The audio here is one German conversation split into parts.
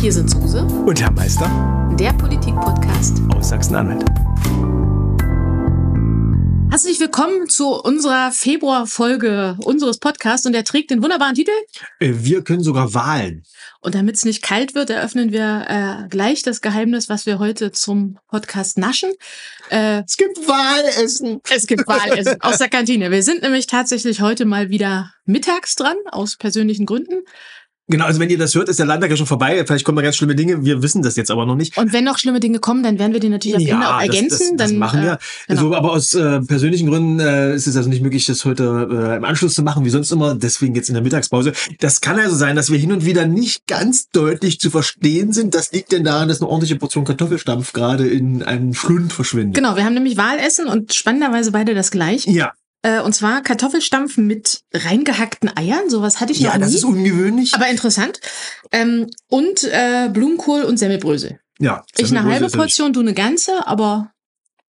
Hier sind Suse und Herr Meister, der Politik-Podcast aus Sachsen-Anhalt. Herzlich willkommen zu unserer Februar-Folge unseres Podcasts und der trägt den wunderbaren Titel. Äh, wir können sogar Wahlen. Und damit es nicht kalt wird, eröffnen wir äh, gleich das Geheimnis, was wir heute zum Podcast naschen. Äh, es gibt Wahlessen. Es gibt Wahlessen aus der Kantine. Wir sind nämlich tatsächlich heute mal wieder mittags dran, aus persönlichen Gründen. Genau, also wenn ihr das hört, ist der Landtag ja schon vorbei. Vielleicht kommen da ganz schlimme Dinge. Wir wissen das jetzt aber noch nicht. Und wenn noch schlimme Dinge kommen, dann werden wir die natürlich am Ende auch ergänzen. Das, das, das dann, machen wir. Äh, genau. also, aber aus äh, persönlichen Gründen äh, ist es also nicht möglich, das heute äh, im Anschluss zu machen, wie sonst immer. Deswegen jetzt in der Mittagspause. Das kann also sein, dass wir hin und wieder nicht ganz deutlich zu verstehen sind. Das liegt denn daran, dass eine ordentliche Portion Kartoffelstampf gerade in einen Schlund verschwindet. Genau, wir haben nämlich Wahlessen und spannenderweise beide das gleiche. Ja. Äh, und zwar Kartoffelstampfen mit reingehackten Eiern. Sowas hatte ich noch ja, nie. Ja, das ist ungewöhnlich. Aber interessant. Ähm, und äh, Blumenkohl und Semmelbrösel. Ja. Ich eine halbe Portion, du eine ganze, aber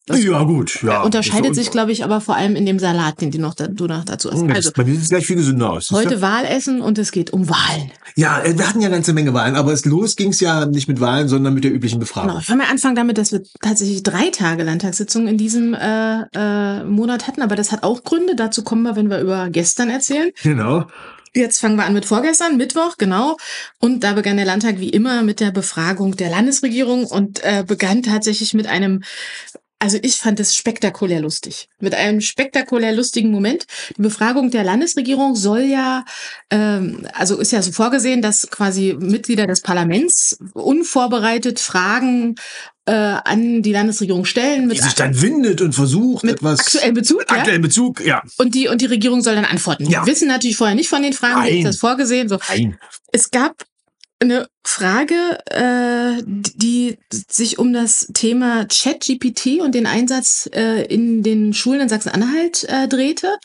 das ja, gut. Ja. Unterscheidet sich, glaube ich, aber vor allem in dem Salat, den du noch, da, du noch dazu hast. Also, bei mir sieht es gleich viel gesünder aus. Heute Wahlessen und es geht um Wahlen. Ja, äh, wir hatten ja eine ganze Menge Wahlen, aber es los ging es ja nicht mit Wahlen, sondern mit der üblichen Befragung. Genau, ich will mal anfangen damit, dass wir tatsächlich drei Tage Landtagssitzungen in diesem äh, äh, Monat hatten, aber das hat auch Gründe. Dazu kommen wir, wenn wir über gestern erzählen. Genau. Jetzt fangen wir an mit vorgestern, Mittwoch, genau. Und da begann der Landtag wie immer mit der Befragung der Landesregierung und äh, begann tatsächlich mit einem also ich fand es spektakulär lustig. Mit einem spektakulär lustigen Moment. Die Befragung der Landesregierung soll ja, ähm, also ist ja so vorgesehen, dass quasi Mitglieder des Parlaments unvorbereitet Fragen äh, an die Landesregierung stellen. Mit die sich dann windet und versucht mit etwas. Aktuellen Bezug. Ja? Aktuellen Bezug, ja. Und die, und die Regierung soll dann antworten. Ja. Wir wissen natürlich vorher nicht von den Fragen, wie ist das vorgesehen. So. Nein. Es gab eine Frage, äh, die sich um das Thema ChatGPT und den Einsatz äh, in den Schulen in Sachsen-Anhalt äh, drehte.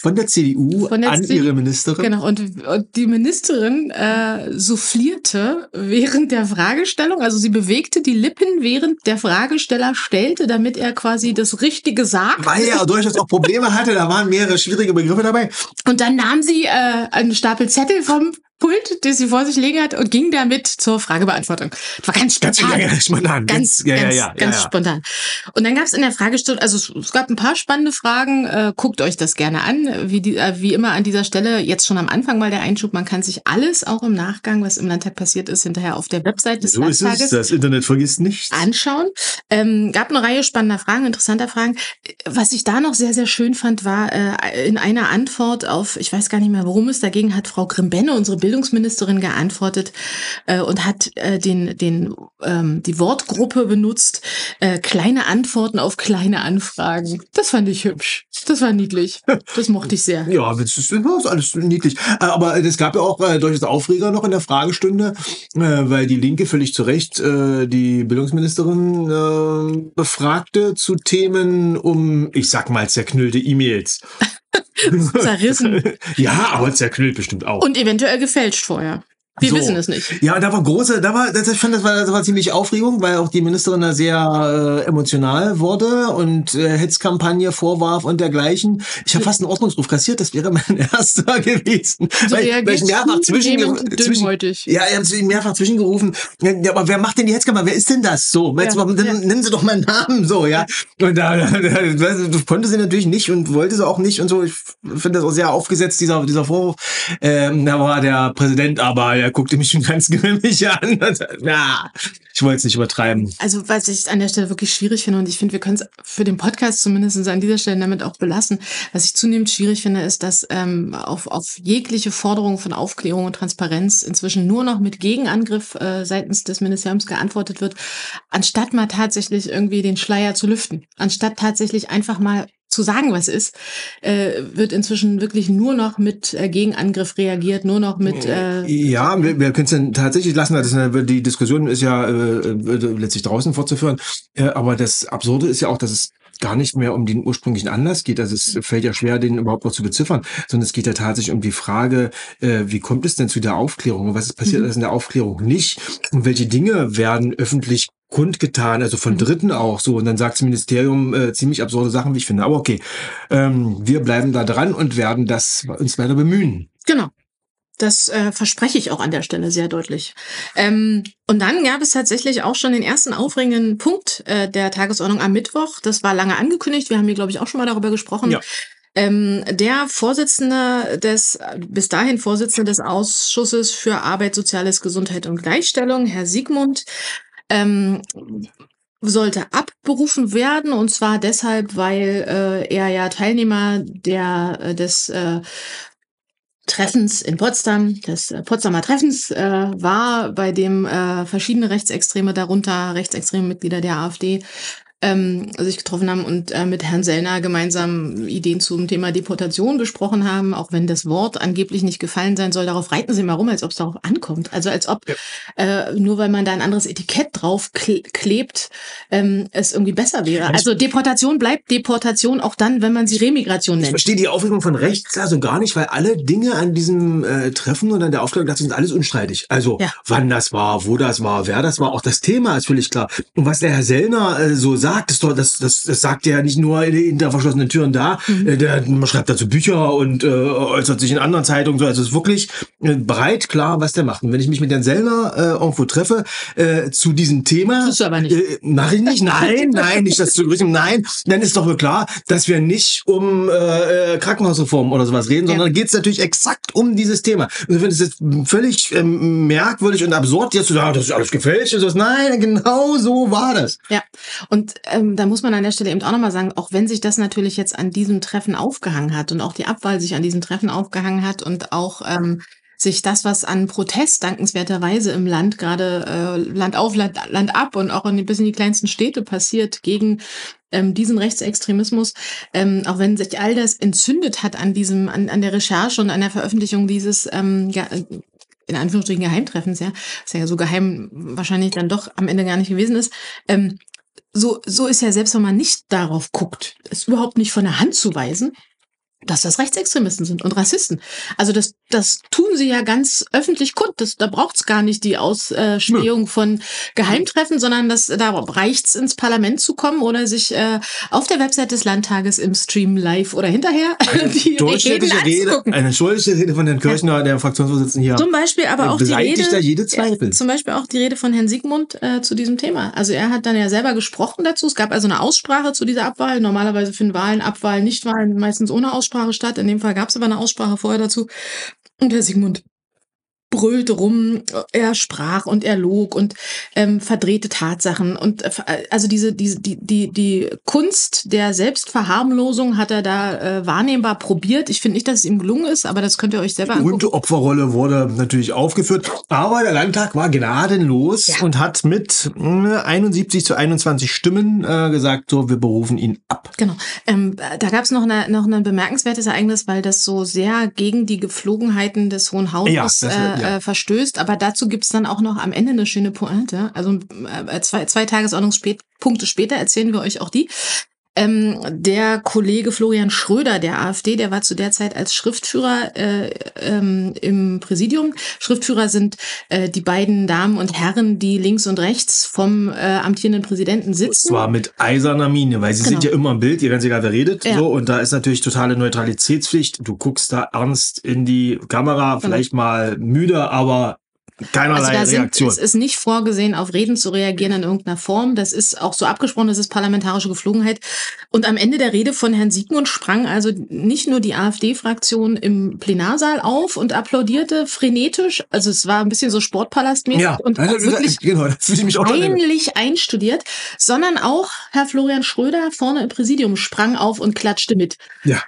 Von der CDU Von der an CDU, ihre Ministerin. Genau, und, und die Ministerin äh, soufflierte während der Fragestellung, also sie bewegte die Lippen, während der Fragesteller stellte, damit er quasi das Richtige sagt. Weil er durchaus auch Probleme hatte, da waren mehrere schwierige Begriffe dabei. Und dann nahm sie äh, einen Stapel Zettel vom Pult, das sie vor sich liegen hat und ging damit zur Fragebeantwortung. Das war ganz spontan. Ganz, ja, spontan. Ganz, ja, ganz, ja, ja, ganz spontan. Und dann gab es in der Fragestunde, also es, es, gab ein paar spannende Fragen. Äh, guckt euch das gerne an. Wie, die, äh, wie immer an dieser Stelle, jetzt schon am Anfang mal der Einschub, man kann sich alles auch im Nachgang, was im Landtag passiert ist, hinterher auf der Website des so Landtages ist es. Das Internet vergisst nichts. anschauen. Ähm, gab eine Reihe spannender Fragen, interessanter Fragen. Was ich da noch sehr, sehr schön fand, war äh, in einer Antwort auf, ich weiß gar nicht mehr, worum es dagegen hat, Frau Grimbenne, unsere Bildungsministerin, geantwortet äh, und hat äh, den, den, ähm, die Wortgruppe benutzt, äh, kleine Antworten auf kleine Anfragen. Das fand ich hübsch. Das war niedlich. Das mochte ich sehr. Ja, das ist, alles niedlich. Äh, aber es gab ja auch äh, durchaus Aufreger noch in der Fragestunde, äh, weil die Linke völlig zu Recht äh, die Bildungsministerin äh, befragte zu Themen um, ich sag mal, zerknüllte E-Mails. Zerrissen. ja, aber zerknüllt bestimmt auch. Und eventuell gefälscht vorher. Wir so. wissen es nicht. Ja, da war große, da war, das, ich fand, das war, das war ziemlich Aufregung, weil auch die Ministerin da sehr äh, emotional wurde und äh, Hetzkampagne vorwarf und dergleichen. Ich habe fast einen Ordnungsruf kassiert, das wäre mein erster gewesen. So weil, weil ich mehrfach zwischen, zwischen ja, ich habe mehrfach zwischengerufen. Ja, aber wer macht denn die Hetzkampagne? Wer ist denn das? So, ja, mal, dann, ja. nennen Sie doch meinen Namen so, ja. Und da, da, da, da konnte sie natürlich nicht und wollte sie auch nicht und so. Ich finde das auch sehr aufgesetzt, dieser, dieser Vorwurf. Ähm, da war der Präsident aber er guckte mich schon ganz grimmig an. ja, ich wollte es nicht übertreiben. Also, was ich an der Stelle wirklich schwierig finde, und ich finde, wir können es für den Podcast zumindest an dieser Stelle damit auch belassen. Was ich zunehmend schwierig finde, ist, dass ähm, auf, auf jegliche Forderung von Aufklärung und Transparenz inzwischen nur noch mit Gegenangriff äh, seitens des Ministeriums geantwortet wird, anstatt mal tatsächlich irgendwie den Schleier zu lüften. Anstatt tatsächlich einfach mal zu sagen, was ist, äh, wird inzwischen wirklich nur noch mit äh, Gegenangriff reagiert, nur noch mit. Äh, ja, wir, wir können es dann tatsächlich lassen. Das ist, die Diskussion ist ja äh, letztlich draußen fortzuführen. Äh, aber das Absurde ist ja auch, dass es gar nicht mehr um den ursprünglichen Anlass geht. Also es fällt ja schwer, den überhaupt noch zu beziffern, sondern es geht ja tatsächlich um die Frage, äh, wie kommt es denn zu der Aufklärung? Und was ist passiert mhm. in der Aufklärung nicht? Und welche Dinge werden öffentlich kundgetan, also von mhm. Dritten auch so. Und dann sagt das Ministerium äh, ziemlich absurde Sachen, wie ich finde. Aber okay, ähm, wir bleiben da dran und werden das uns weiter bemühen. Genau. Das äh, verspreche ich auch an der Stelle sehr deutlich. Ähm, und dann gab es tatsächlich auch schon den ersten aufregenden Punkt äh, der Tagesordnung am Mittwoch. Das war lange angekündigt. Wir haben hier, glaube ich, auch schon mal darüber gesprochen. Ja. Ähm, der Vorsitzende des, bis dahin Vorsitzende des Ausschusses für Arbeit, Soziales, Gesundheit und Gleichstellung, Herr Siegmund, ähm, sollte abberufen werden und zwar deshalb, weil äh, er ja Teilnehmer der äh, des äh, Treffens in Potsdam, des äh, Potsdamer Treffens äh, war, bei dem äh, verschiedene Rechtsextreme, darunter rechtsextreme Mitglieder der AfD, ähm, sich getroffen haben und äh, mit Herrn Sellner gemeinsam Ideen zum Thema Deportation besprochen haben, auch wenn das Wort angeblich nicht gefallen sein soll. Darauf reiten sie mal rum, als ob es darauf ankommt. Also als ob ja. äh, nur weil man da ein anderes Etikett drauf klebt, ähm, es irgendwie besser wäre. Also Deportation bleibt Deportation auch dann, wenn man sie Remigration nennt. Ich verstehe die Aufregung von rechts also gar nicht, weil alle Dinge an diesem äh, Treffen und an der Aufklärung dazu sind alles unstreitig. Also ja. wann das war, wo das war, wer das war, auch das Thema ist völlig klar. Und was der Herr Sellner äh, so sagt, sagt, das, das, das, das sagt er ja nicht nur hinter verschlossenen Türen da. Mhm. Äh, der man schreibt dazu Bücher und äh, äußert sich in anderen Zeitungen so. Also es ist wirklich äh, breit klar, was der macht. Und wenn ich mich mit Herrn Sellner äh, irgendwo treffe äh, zu diesem Thema, Tust du aber nicht. Äh, mache ich nicht. Nein, nein, nicht das zu grüßen. Nein, dann ist doch klar, dass wir nicht um äh, äh Krankenhausreform oder sowas reden, sondern ja. geht es natürlich exakt um dieses Thema. Und ich finde es jetzt völlig ähm, merkwürdig und absurd, jetzt zu sagen, das ist alles gefälscht. So, nein, genau so war das. Ja, und ähm, da muss man an der Stelle eben auch nochmal sagen, auch wenn sich das natürlich jetzt an diesem Treffen aufgehangen hat und auch die Abwahl sich an diesem Treffen aufgehangen hat und auch ähm, sich das, was an Protest dankenswerterweise im Land gerade äh, Land auf, Land, Land ab und auch in, bis in die kleinsten Städte passiert gegen ähm, diesen Rechtsextremismus, ähm, auch wenn sich all das entzündet hat an diesem, an, an der Recherche und an der Veröffentlichung dieses ähm, ja, in Anführungsstrichen Geheimtreffens, ja, was ja so geheim wahrscheinlich dann doch am Ende gar nicht gewesen ist, ähm, so, so ist ja selbst, wenn man nicht darauf guckt, ist überhaupt nicht von der Hand zu weisen, dass das Rechtsextremisten sind und Rassisten. Also das, das tun sie ja ganz öffentlich kund. Das, da braucht's gar nicht die Ausspähung von Geheimtreffen, sondern das, da reicht's ins Parlament zu kommen oder sich äh, auf der Website des Landtages im Stream live oder hinterher eine die Reden Rede, Eine schuldige Rede von Herrn Kirchner, ja. der Fraktionsvorsitzende hier. Zum Beispiel aber auch die Rede, da jede Zweifel. Zum Beispiel auch die Rede von Herrn Siegmund äh, zu diesem Thema. Also er hat dann ja selber gesprochen dazu. Es gab also eine Aussprache zu dieser Abwahl. Normalerweise finden Wahlen, Abwahlen, Nichtwahlen meistens ohne Aussprache Aussprache statt. In dem Fall gab es aber eine Aussprache vorher dazu. Und Herr Sigmund brüllte rum, er sprach und er log und ähm, verdrehte Tatsachen und äh, also diese diese die die die Kunst der Selbstverharmlosung hat er da äh, wahrnehmbar probiert. Ich finde nicht, dass es ihm gelungen ist, aber das könnt ihr euch selber angucken. Die Opferrolle wurde natürlich aufgeführt, aber der Landtag war gnadenlos ja. und hat mit äh, 71 zu 21 Stimmen äh, gesagt, so wir berufen ihn ab. Genau. Ähm, da gab es noch eine, noch ein bemerkenswertes Ereignis, weil das so sehr gegen die Geflogenheiten des Hohen Hauses ja, das, äh, ja äh, verstößt. Aber dazu gibt's dann auch noch am Ende eine schöne Pointe. Also äh, zwei, zwei Tagesordnungspunkte später erzählen wir euch auch die. Ähm, der Kollege Florian Schröder der AfD, der war zu der Zeit als Schriftführer äh, ähm, im Präsidium. Schriftführer sind äh, die beiden Damen und Herren, die links und rechts vom äh, amtierenden Präsidenten sitzen. Und zwar mit eiserner Miene, weil sie genau. sind ja immer im Bild, ihr ganz egal, wer redet. Ja. So, und da ist natürlich totale Neutralitätspflicht. Du guckst da ernst in die Kamera, genau. vielleicht mal müde, aber Keinerlei also Reaktion. Sind, es ist nicht vorgesehen, auf Reden zu reagieren in irgendeiner Form. Das ist auch so abgesprochen, das ist parlamentarische Geflogenheit. Und am Ende der Rede von Herrn Siegmund sprang also nicht nur die AfD-Fraktion im Plenarsaal auf und applaudierte frenetisch. Also es war ein bisschen so Sportpalastmäßig ja, und also, wirklich genau, das ich mich auch peinlich einstudiert, sondern auch Herr Florian Schröder vorne im Präsidium sprang auf und klatschte mit. Ja.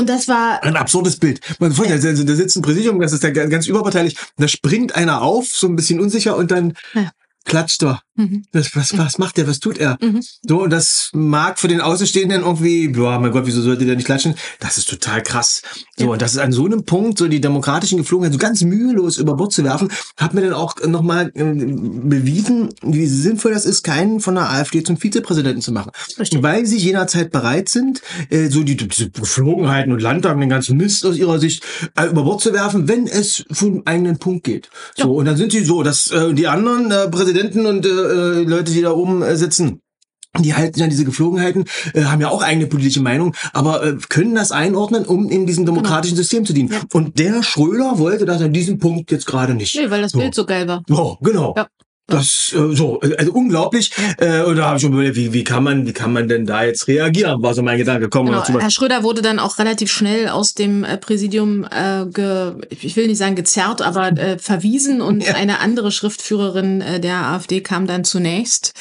Und das war ein absurdes Bild. Man ja. da, da sitzt ein Präsidium, das ist ja ganz überparteilich. Da springt einer auf, so ein bisschen unsicher, und dann ja klatscht doch. Mhm. Was, was, was macht der? Was tut er? Mhm. So, und das mag für den Außenstehenden irgendwie, boah, mein Gott, wieso sollte der nicht klatschen? Das ist total krass. So, ja. und das ist an so einem Punkt, so die demokratischen Geflogenheiten so ganz mühelos über Bord zu werfen, hat mir dann auch nochmal äh, bewiesen, wie sinnvoll das ist, keinen von der AfD zum Vizepräsidenten zu machen. Richtig. Weil sie jederzeit bereit sind, äh, so die, diese Geflogenheiten und Landtag, den ganzen Mist aus ihrer Sicht äh, über Bord zu werfen, wenn es vom eigenen Punkt geht. So, ja. und dann sind sie so, dass äh, die anderen äh, Präsidenten und äh, äh, Leute, die da oben äh, sitzen, die halten sich an diese Geflogenheiten, äh, haben ja auch eigene politische Meinung, aber äh, können das einordnen, um in diesem demokratischen System zu dienen. Genau. Ja. Und der Schröder wollte das an diesem Punkt jetzt gerade nicht. Nee, weil das So. Bild so geil war. Ja, genau. Ja. Das äh, so, also unglaublich. Äh, und da habe ich schon überlegt, wie, wie kann man, wie kann man denn da jetzt reagieren? War so mein Gedanke. Kommen wir Genau. Herr Schröder wurde dann auch relativ schnell aus dem äh, Präsidium, äh, ge, ich will nicht sagen gezerrt, aber äh, verwiesen und Ja. eine andere Schriftführerin äh, der AfD kam dann zunächst,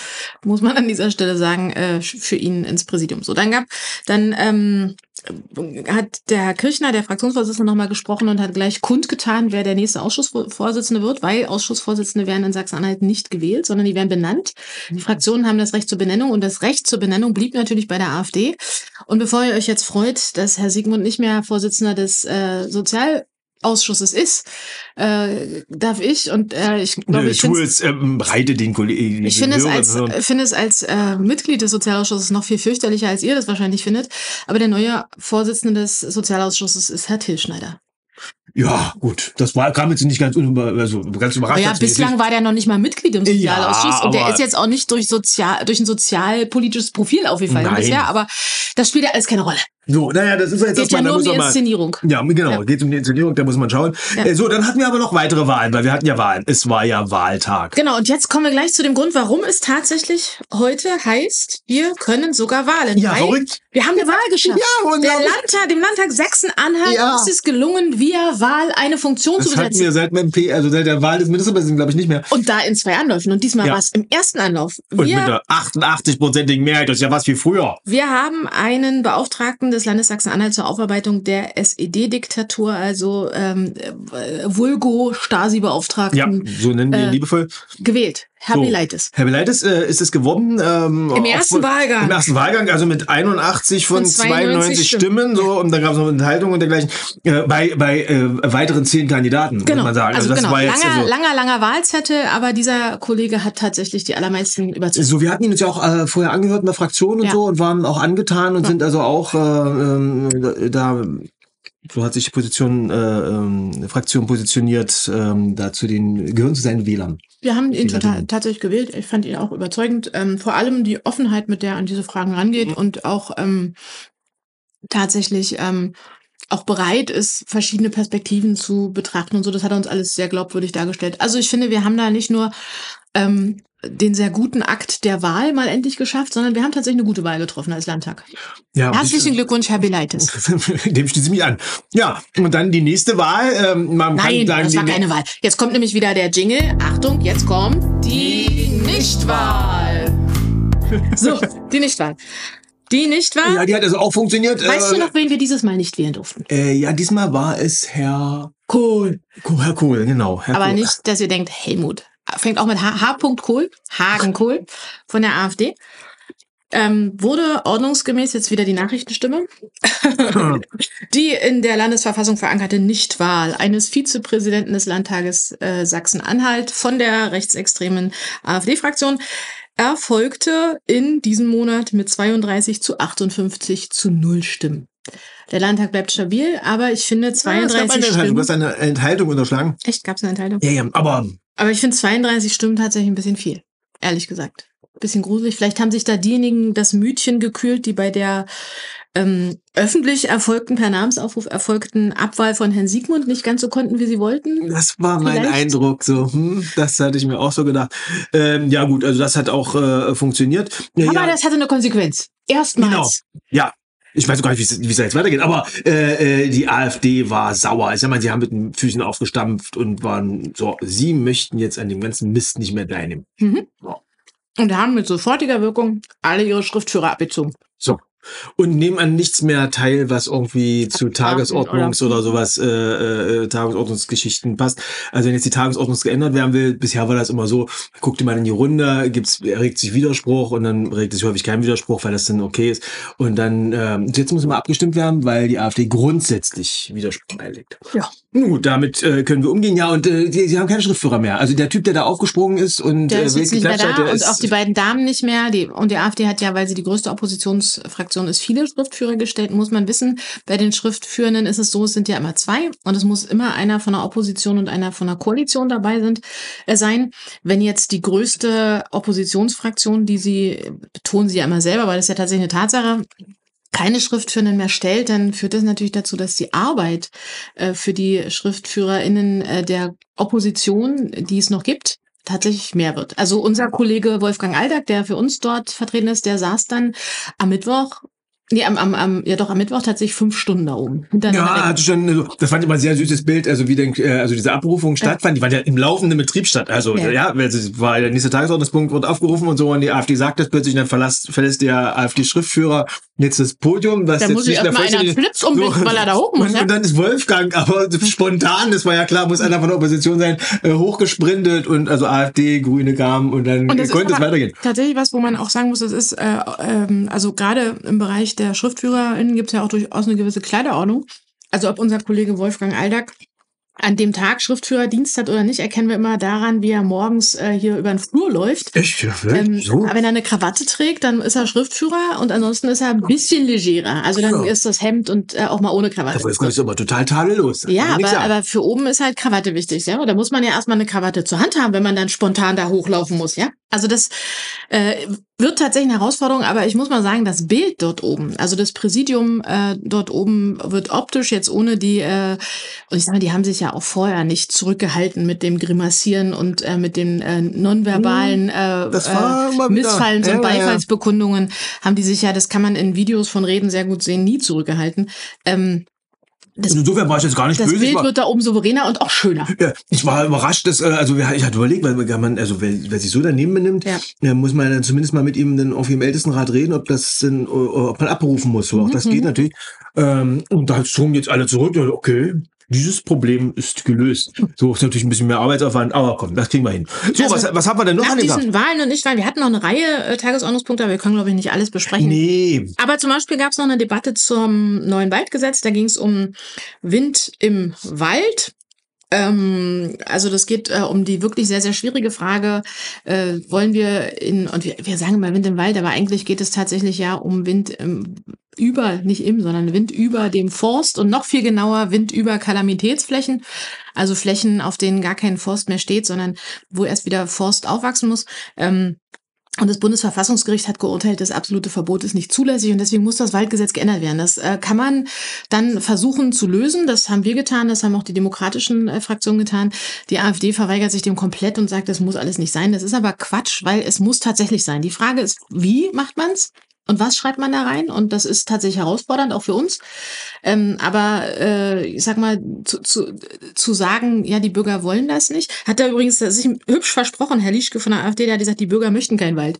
muss man an dieser Stelle sagen, äh, für ihn ins Präsidium. So, dann gab, dann ähm, hat der Herr Kirchner, der Fraktionsvorsitzende, nochmal gesprochen und hat gleich kundgetan, wer der nächste Ausschussvorsitzende wird, weil Ausschussvorsitzende werden in Sachsen-Anhalt nicht gewählt, sondern die werden benannt. Die Fraktionen haben das Recht zur Benennung und das Recht zur Benennung blieb natürlich bei der AfD. Und bevor ihr euch jetzt freut, dass Herr Sigmund nicht mehr Vorsitzender des äh, Sozialausschusses ist, äh, darf ich und äh, ich glaube, Nö, ich tu finde es, ähm, breite den Kollegen. ich finde es als, finde es als äh, Mitglied des Sozialausschusses noch viel fürchterlicher, als ihr das wahrscheinlich findet. Aber der neue Vorsitzende des Sozialausschusses ist Herr Till Schneider. Ja, gut. Das war, kam jetzt nicht ganz, also ganz überrascht. Aber ja, bislang war der noch nicht mal Mitglied im Sozialausschuss Ja, und der ist jetzt auch nicht durch sozial durch ein sozialpolitisches Profil aufgefallen Nein. bisher, aber das spielt ja alles keine Rolle. So, naja, das ist ja jetzt Geht ja erstmal, da nur um die mal. Inszenierung. Ja, genau, Ja. geht um die Inszenierung, da muss man schauen. Ja. Äh, so, dann hatten wir aber noch weitere Wahlen, weil wir hatten ja Wahlen. Es war ja Wahltag. Genau, und jetzt kommen wir gleich zu dem Grund, warum es tatsächlich heute heißt, wir können sogar wahlen. Ja, verrückt. Wir haben eine Wahl geschafft. Ja, Der. Landtag, dem Landtag Sachsen-Anhalt Ja. ist es gelungen, via Wahl eine Funktion zu Das hatten besetzen. wir seit dem P, also seit der Wahl des Ministerpräsidenten, glaube ich, nicht mehr. Und da in zwei Anläufen. Und diesmal Ja. war es im ersten Anlauf. Und mit Wir, der 88-prozentigen Mehrheit, das ist ja was wie früher. wir haben einen Beauftragten des Landes Sachsen-Anhalt zur Aufarbeitung der SED-Diktatur, also ähm, äh, Vulgo-Stasi-Beauftragten, Ja, so nennen wir ihn äh, liebevoll. gewählt. Herr So. Beleites äh, ist es geworden. Ähm, Im ersten aufgrund- Wahlgang. Im ersten Wahlgang, also mit 81 von, Von 92 92 Stimmen. Stimmen. so und dann gab es noch eine Enthaltung und dergleichen. Äh, bei bei äh, weiteren zehn Kandidaten, Genau. muss man sagen. Also, das genau. war jetzt langer, also, langer, langer Wahlzettel, aber dieser Kollege hat tatsächlich die allermeisten überzeugt. So, wir hatten ihn uns ja auch äh, vorher angehört in der Fraktion und Ja. so und waren auch angetan und Ja. sind also auch äh, ähm, da, so hat sich die Position, äh, ähm, Fraktion positioniert, ähm, da zu den, gehören zu seinen Wählern. Wir haben ihn total, tatsächlich gewählt. Ich fand ihn auch überzeugend. Ähm, vor allem die Offenheit, mit der er an diese Fragen rangeht und auch ähm, tatsächlich ähm, auch bereit ist, verschiedene Perspektiven zu betrachten und so. Das hat er uns alles sehr glaubwürdig dargestellt. Also ich finde, wir haben da nicht nur ähm, den sehr guten Akt der Wahl mal endlich geschafft, sondern wir haben tatsächlich eine gute Wahl getroffen als Landtag. Ja, Herzlichen Glückwunsch, Herr Beleites. ich, dem schließe ich mich an. Ja, und dann die nächste Wahl. Ähm, man Nein, kann sagen, das war keine Wahl. Jetzt kommt nämlich wieder der Jingle. Achtung, jetzt kommt die Nichtwahl. So, die Nichtwahl. Die Nichtwahl. Ja, die hat also auch funktioniert. Weißt äh, du noch, wen wir dieses Mal nicht wählen durften? Äh, ja, diesmal war es Herr Kohl. Herr Kohl, genau. Herr Aber Kohl. nicht, dass ihr denkt, Helmut. Fängt auch mit H. H. Kohl, Hagen Kohl von der AfD. Ähm, wurde ordnungsgemäß jetzt wieder die Nachrichtenstimme. die in der Landesverfassung verankerte Nichtwahl eines Vizepräsidenten des Landtages äh, Sachsen-Anhalt von der rechtsextremen AfD-Fraktion erfolgte in diesem Monat mit 32 zu 58 zu 0 Stimmen. Der Landtag bleibt stabil, aber ich finde Ja, es gab eine 32 Enthaltung. Du Stimmen. hast eine Enthaltung unterschlagen. Echt, gab es eine Enthaltung? Ja, ja, aber Aber ich finde 32 Stimmen tatsächlich ein bisschen viel, ehrlich gesagt. Bisschen gruselig. Vielleicht haben sich da diejenigen das Mütchen gekühlt, die bei der ähm, öffentlich erfolgten, per Namensaufruf erfolgten Abwahl von Herrn Siegmund nicht ganz so konnten, wie sie wollten. das war mein Vielleicht. Eindruck. So, hm, das hatte ich mir auch so gedacht. Ähm, ja, gut, also das hat auch äh, funktioniert. Ja, Aber ja, das hatte eine Konsequenz. Erstmals. ja. Ich weiß gar nicht, wie es- da jetzt weitergeht, aber äh, äh, die AfD war sauer. Ich sag mal, sie haben mit den Füßen aufgestampft und waren so, sie möchten jetzt an dem ganzen Mist nicht mehr teilnehmen. Mhm. Ja. Und haben mit sofortiger Wirkung alle ihre Schriftführer abgezogen. So. Und nehmen an nichts mehr teil, was irgendwie zu Tagesordnungs- oder, oder- sowas, äh, äh, Tagesordnungsgeschichten passt. Also wenn jetzt die Tagesordnung geändert werden will, bisher war das immer so, guckt mal in die Runde, gibt's, regt sich Widerspruch und dann regt sich häufig kein Widerspruch, weil das dann okay ist. Und dann, ähm, jetzt muss mal abgestimmt werden, weil die AfD grundsätzlich Widerspruch einlegt. Ja. Nun damit äh, können wir umgehen. Ja, und äh, die, sie haben keine Schriftführer mehr. Also der Typ, der da aufgesprungen ist und Der äh, ist jetzt nicht mehr da der und auch die beiden Damen nicht mehr. Die, und die AfD hat ja, weil sie die größte Oppositionsfraktion Fraktion ist viele Schriftführer gestellt, muss man wissen. Bei den Schriftführenden ist es so, es sind ja immer zwei und es muss immer einer von der Opposition und einer von der Koalition dabei sind, äh, sein. Wenn jetzt die größte Oppositionsfraktion, die sie, betonen sie ja immer selber, weil das ist ja tatsächlich eine Tatsache, keine Schriftführenden mehr stellt, dann führt das natürlich dazu, dass die Arbeit äh, für die SchriftführerInnen äh, der Opposition, die es noch gibt, tatsächlich mehr wird. Also unser Kollege Wolfgang Aldag, der für uns dort vertreten ist, der saß dann am Mittwoch Nee, am, am, am, ja doch, am Mittwoch tatsächlich fünf Stunden da oben. Ja, hatte schon, also, das fand ich mal ein sehr süßes Bild, also wie denn, äh, also diese Abrufung stattfand, die war ja im laufenden Betrieb statt. Also ja, ja es war der nächste Tagesordnungspunkt, wird aufgerufen und so, und die AfD sagt das plötzlich, dann verlässt, verlässt der AfD-Schriftführer jetzt das Podium, was da jetzt muss nicht mehr einer Flips umbinden, so, weil er da hoch muss. Und, ja? und dann ist Wolfgang, aber spontan, das war ja klar, muss einer von der Opposition sein, äh, hochgesprintet und also AfD, Grüne kamen und dann und konnte es weitergehen. Tatsächlich was, wo man auch sagen muss, das ist, äh, ähm, also gerade im Bereich der SchriftführerInnen gibt es ja auch durchaus eine gewisse Kleiderordnung. Also ob unser Kollege Wolfgang Aldag an dem Tag Schriftführerdienst hat oder nicht, erkennen wir immer daran, wie er morgens äh, hier über den Flur läuft. Echt? Ja, ähm, so? Wenn er eine Krawatte trägt, dann ist er Schriftführer und ansonsten ist er ein bisschen legerer. Also dann ja. ist das Hemd und äh, auch mal ohne Krawatte. Aber das ist aber total tadellos. Ja, aber, aber für oben ist halt Krawatte wichtig, ja. Und da muss man ja erstmal eine Krawatte zur Hand haben, wenn man dann spontan da hochlaufen muss, ja. Also das äh, wird tatsächlich eine Herausforderung, aber ich muss mal sagen, das Bild dort oben, also das Präsidium äh, dort oben wird optisch jetzt ohne die, äh, und ich sage, die haben sich ja auch vorher nicht zurückgehalten mit dem Grimassieren und äh, mit den äh, nonverbalen hm, äh, äh, Missfallens- und ja, Beifallsbekundungen, haben die sich ja, das kann man in Videos von Reden sehr gut sehen, nie zurückgehalten. Ähm, das, Insofern war ich jetzt gar nicht das böse. Das Bild war, wird da oben souveräner und auch schöner. Ja, ich war überrascht, dass, äh, also ich hatte überlegt, weil man, also wer, wer sich so daneben benimmt, ja. muss man dann zumindest mal mit ihm dann auf dem Ältestenrat reden, ob das denn, ob man abberufen muss. So, auch das mhm. geht natürlich. Ähm, und da zogen jetzt alle zurück. Okay, dieses Problem ist gelöst. So ist natürlich ein bisschen mehr Arbeitsaufwand, aber komm, das kriegen wir hin. So, also, was, was haben wir denn noch nach an diesen Wahlen und Nichtwahlen? Wir hatten noch eine Reihe äh, Tagesordnungspunkte, aber wir können, glaube ich, nicht alles besprechen. Nee. Aber zum Beispiel gab es noch eine Debatte zum neuen Waldgesetz. Da ging es um Wind im Wald. Ähm, also das geht äh, um die wirklich sehr, sehr schwierige Frage, äh, wollen wir in, und wir, wir sagen mal Wind im Wald, aber eigentlich geht es tatsächlich ja um Wind im, über, nicht im, sondern Wind über dem Forst und noch viel genauer Wind über Kalamitätsflächen, also Flächen, auf denen gar kein Forst mehr steht, sondern wo erst wieder Forst aufwachsen muss. Ähm, und das Bundesverfassungsgericht hat geurteilt, das absolute Verbot ist nicht zulässig und deswegen muss das Waldgesetz geändert werden. Das äh, kann man dann versuchen zu lösen. Das haben wir getan, das haben auch die demokratischen äh, Fraktionen getan. Die AfD verweigert sich dem komplett und sagt, das muss alles nicht sein. Das ist aber Quatsch, weil es muss tatsächlich sein. Die Frage ist, wie macht man's? Und was schreibt man da rein? Und das ist tatsächlich herausfordernd, auch für uns. Ähm, aber äh, ich sag mal, zu, zu, zu sagen, ja, die Bürger wollen das nicht, hat er übrigens sich hübsch versprochen, Herr Lischke von der AfD, der hat gesagt, die Bürger möchten keinen Wald.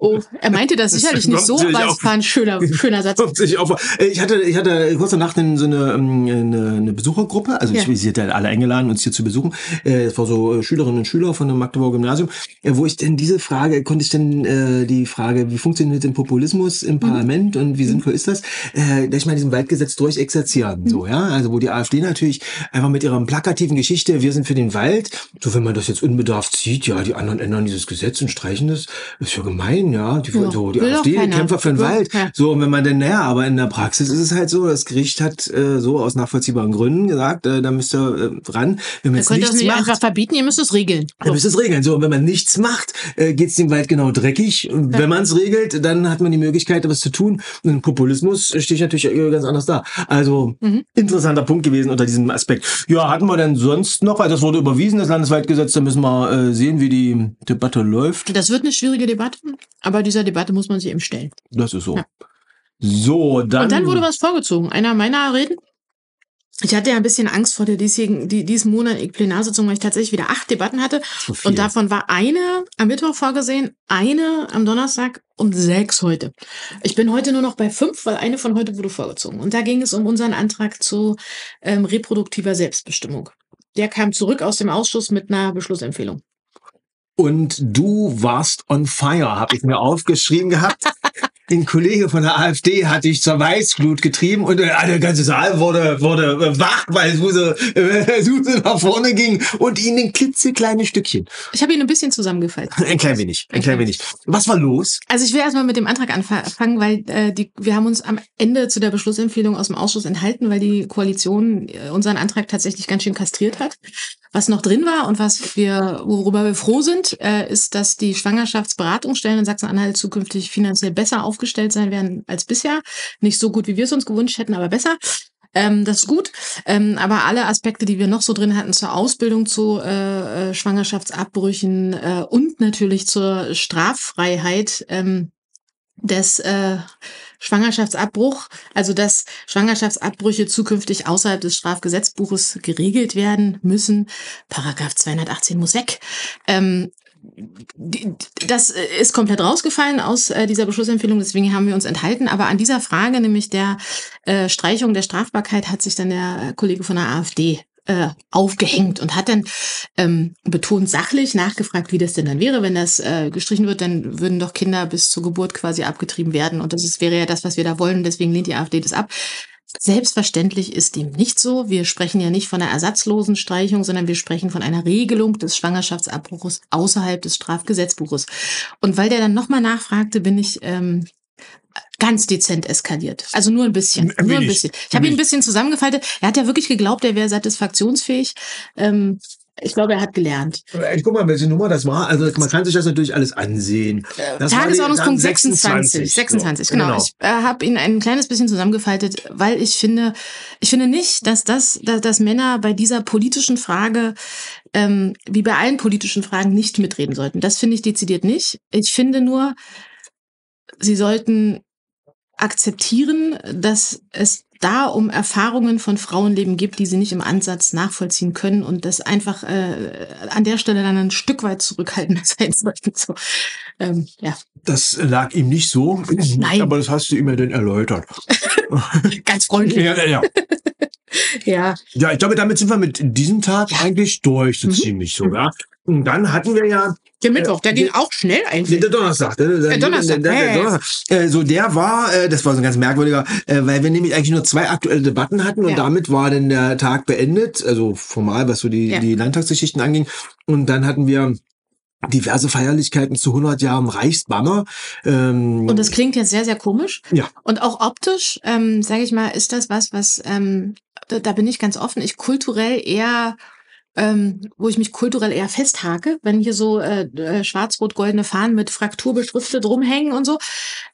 Oh, er meinte das sicherlich nicht so, aber es war ein schöner, schöner Satz. Äh, ich hatte, ich hatte kurz danach so eine, ähm, eine, eine Besuchergruppe, also ja. ich, sie hat ja alle eingeladen, uns hier zu besuchen. Äh, es war so äh, Schülerinnen und Schüler von dem Magdeburger Gymnasium, wo ich denn diese Frage, konnte ich denn äh, die Frage, wie funktioniert denn Populismus im mhm. Parlament mhm. und wie sinnvoll ist das, äh, ich mal diesem Waldgesetz durchexerzieren, mhm. so, ja, also wo die AfD natürlich einfach mit ihrer plakativen Geschichte, wir sind für den Wald, so wenn man das jetzt unbedarft sieht, ja, die anderen ändern dieses Gesetz und streichen das, ist ja gemein, ja, die, ja, so, die AfD-Kämpfer für den Wald. Ja. So, und wenn man denn, naja, aber in der Praxis ist es halt so, das Gericht hat äh, so aus nachvollziehbaren Gründen gesagt, äh, da müsst ihr äh, ran. Wenn man jetzt nichts das nicht macht, einfach verbieten, ihr müsst es regeln. So. Ihr müsst es regeln. So, und wenn man nichts macht, äh, geht es dem Wald genau dreckig. Und ja. wenn man es regelt, dann hat man die Möglichkeit, was zu tun. Und Populismus steht natürlich äh, ganz anders da. Also, mhm. interessanter Punkt gewesen unter diesem Aspekt. Ja, hatten wir denn sonst noch, weil das wurde überwiesen, das Landeswaldgesetz, da müssen wir äh, sehen, wie die Debatte läuft. Das wird eine schwierige Debatte, aber dieser Debatte muss man sich eben stellen. Das ist so. Ja. So, dann. Und dann wurde was vorgezogen. Einer meiner Reden. Ich hatte ja ein bisschen Angst vor der diesjährigen, die, diesen Monat Plenarsitzung, weil ich tatsächlich wieder acht Debatten hatte. Und davon war eine am Mittwoch vorgesehen, eine am Donnerstag und sechs heute. Ich bin heute nur noch bei fünf, weil eine von heute wurde vorgezogen. Und da ging es um unseren Antrag zu ähm, reproduktiver Selbstbestimmung. Der kam zurück aus dem Ausschuss mit einer Beschlussempfehlung. Und du warst on fire, habe ich mir aufgeschrieben gehabt. ein Kollege von der AfD hat dich zur Weißglut getrieben und der ganze Saal wurde, wurde wach, weil Suse, äh, Suse nach vorne ging und ihn ein klitzekleines Stückchen. Ich habe ihn ein bisschen zusammengefaltet. Ein klein wenig, ein klein wenig. Was war los? Also ich will erstmal mit dem Antrag anfangen, weil äh, die, wir haben uns am Ende zu der Beschlussempfehlung aus dem Ausschuss enthalten, weil die Koalition äh, unseren Antrag tatsächlich ganz schön kastriert hat. Was noch drin war und was wir, worüber wir froh sind, äh, ist, dass die Schwangerschaftsberatungsstellen in Sachsen-Anhalt zukünftig finanziell besser aufgestellt sein werden als bisher. Nicht so gut, wie wir es uns gewünscht hätten, aber besser. Ähm, das ist gut. Ähm, aber alle Aspekte, die wir noch so drin hatten zur Ausbildung zu äh, äh Schwangerschaftsabbrüchen äh, und natürlich zur Straffreiheit, ähm, des äh, Schwangerschaftsabbruch, also dass Schwangerschaftsabbrüche zukünftig außerhalb des Strafgesetzbuches geregelt werden müssen. Paragraph 218 muss weg. Ähm, das ist komplett rausgefallen aus äh, dieser Beschlussempfehlung, deswegen haben wir uns enthalten. Aber an dieser Frage, nämlich der äh, Streichung der Strafbarkeit, hat sich dann der Kollege von der AfD äh, aufgehängt und hat dann ähm, betont sachlich nachgefragt, wie das denn dann wäre, wenn das äh, gestrichen wird, dann würden doch Kinder bis zur Geburt quasi abgetrieben werden und das ist, wäre ja das, was wir da wollen, deswegen lehnt die AfD das ab. Selbstverständlich ist dem nicht so. Wir sprechen ja nicht von einer ersatzlosen Streichung, sondern wir sprechen von einer Regelung des Schwangerschaftsabbruchs außerhalb des Strafgesetzbuches. Und weil der dann nochmal nachfragte, bin ich ähm, ganz dezent eskaliert. Also nur ein bisschen. Ein nur ein bisschen. Ich habe ihn ein bisschen zusammengefaltet. Er hat ja wirklich geglaubt, er wäre satisfaktionsfähig. Ähm, ich glaube, er hat gelernt. Ich guck mal, welche Nummer das war. Also man kann sich das natürlich alles ansehen. Das Tagesordnungspunkt 26. 26, genau. genau. Ich äh, habe ihn ein kleines bisschen zusammengefaltet, weil ich finde, ich finde nicht, dass das, dass, dass Männer bei dieser politischen Frage ähm, wie bei allen politischen Fragen nicht mitreden sollten. Das finde ich dezidiert nicht. Ich finde nur, sie sollten akzeptieren, dass es da um Erfahrungen von Frauenleben gibt, die sie nicht im Ansatz nachvollziehen können und das einfach äh, an der Stelle dann ein Stück weit zurückhaltender sein sollten. So, ähm, ja. Das lag ihm nicht so, Nein. aber das hast du ihm ja dann erläutert. Ganz freundlich. Ja, ja. ja. Ja, ich glaube, damit sind wir mit diesem Tag eigentlich durch, so mhm. ziemlich so, ja. Und dann hatten wir ja. Der Mittwoch, der äh, ging auch schnell eigentlich. Der Donnerstag. Der, der, Donnerstag. Der, der, der Donnerstag. Äh, so, der war, äh, das war so ein ganz merkwürdiger, äh, weil wir nämlich eigentlich nur zwei aktuelle Debatten hatten und ja. damit war dann der Tag beendet, also formal, was so die, ja. die Landtagsgeschichten anging. Und dann hatten wir diverse Feierlichkeiten zu 100 Jahren Reichsbanner. Ähm, und das klingt jetzt sehr, sehr komisch. Ja. Und auch optisch, ähm, sage ich mal, ist das was, was, ähm, da, da bin ich ganz offen, ich kulturell eher ähm, wo ich mich kulturell eher festhake, wenn hier so äh, äh, schwarz-rot-goldene Fahnen mit Fraktur beschriftet rumhängen und so.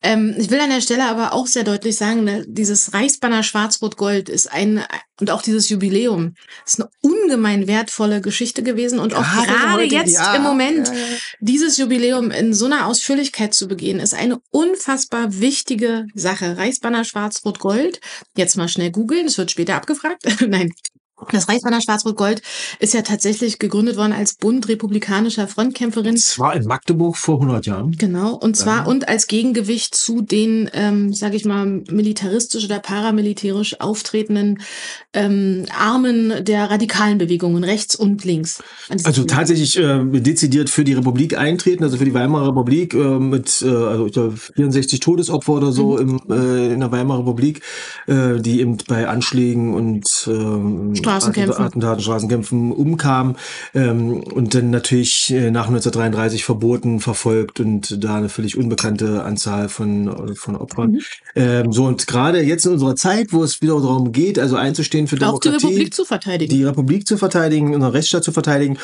Ähm, ich will an der Stelle aber auch sehr deutlich sagen, ne, dieses Reichsbanner schwarz-rot-gold ist ein und auch dieses Jubiläum ist eine ungemein wertvolle Geschichte gewesen und auch gerade, gerade jetzt ja, im Moment ja. dieses Jubiläum in so einer Ausführlichkeit zu begehen, ist eine unfassbar wichtige Sache. Reichsbanner schwarz-rot-gold. Jetzt mal schnell googeln, es wird später abgefragt. Nein, das Reichsbanner Schwarz-Rot-Gold ist ja tatsächlich gegründet worden als Bund republikanischer Frontkämpferin. Das war in Magdeburg vor 100 Jahren. Genau, und zwar und als Gegengewicht zu den, ähm, sage ich mal, militaristisch oder paramilitärisch auftretenden ähm, Armen der radikalen Bewegungen rechts und links. Also tatsächlich äh, dezidiert für die Republik eintreten, also für die Weimarer Republik äh, mit äh, also ich glaube 64 Todesopfer oder so mhm. im, äh, in der Weimarer Republik, äh, die eben bei Anschlägen und äh, Straßenkämpfen. Attentaten, Straßenkämpfen umkam ähm, und dann natürlich äh, nach 1933 verboten, verfolgt und da eine völlig unbekannte Anzahl von, von Opfern. Mhm. Ähm, so und gerade jetzt in unserer Zeit, wo es wieder darum geht, also einzustehen für Demokratie, Auch die Republik zu verteidigen, die Republik zu verteidigen, unseren Rechtsstaat zu verteidigen,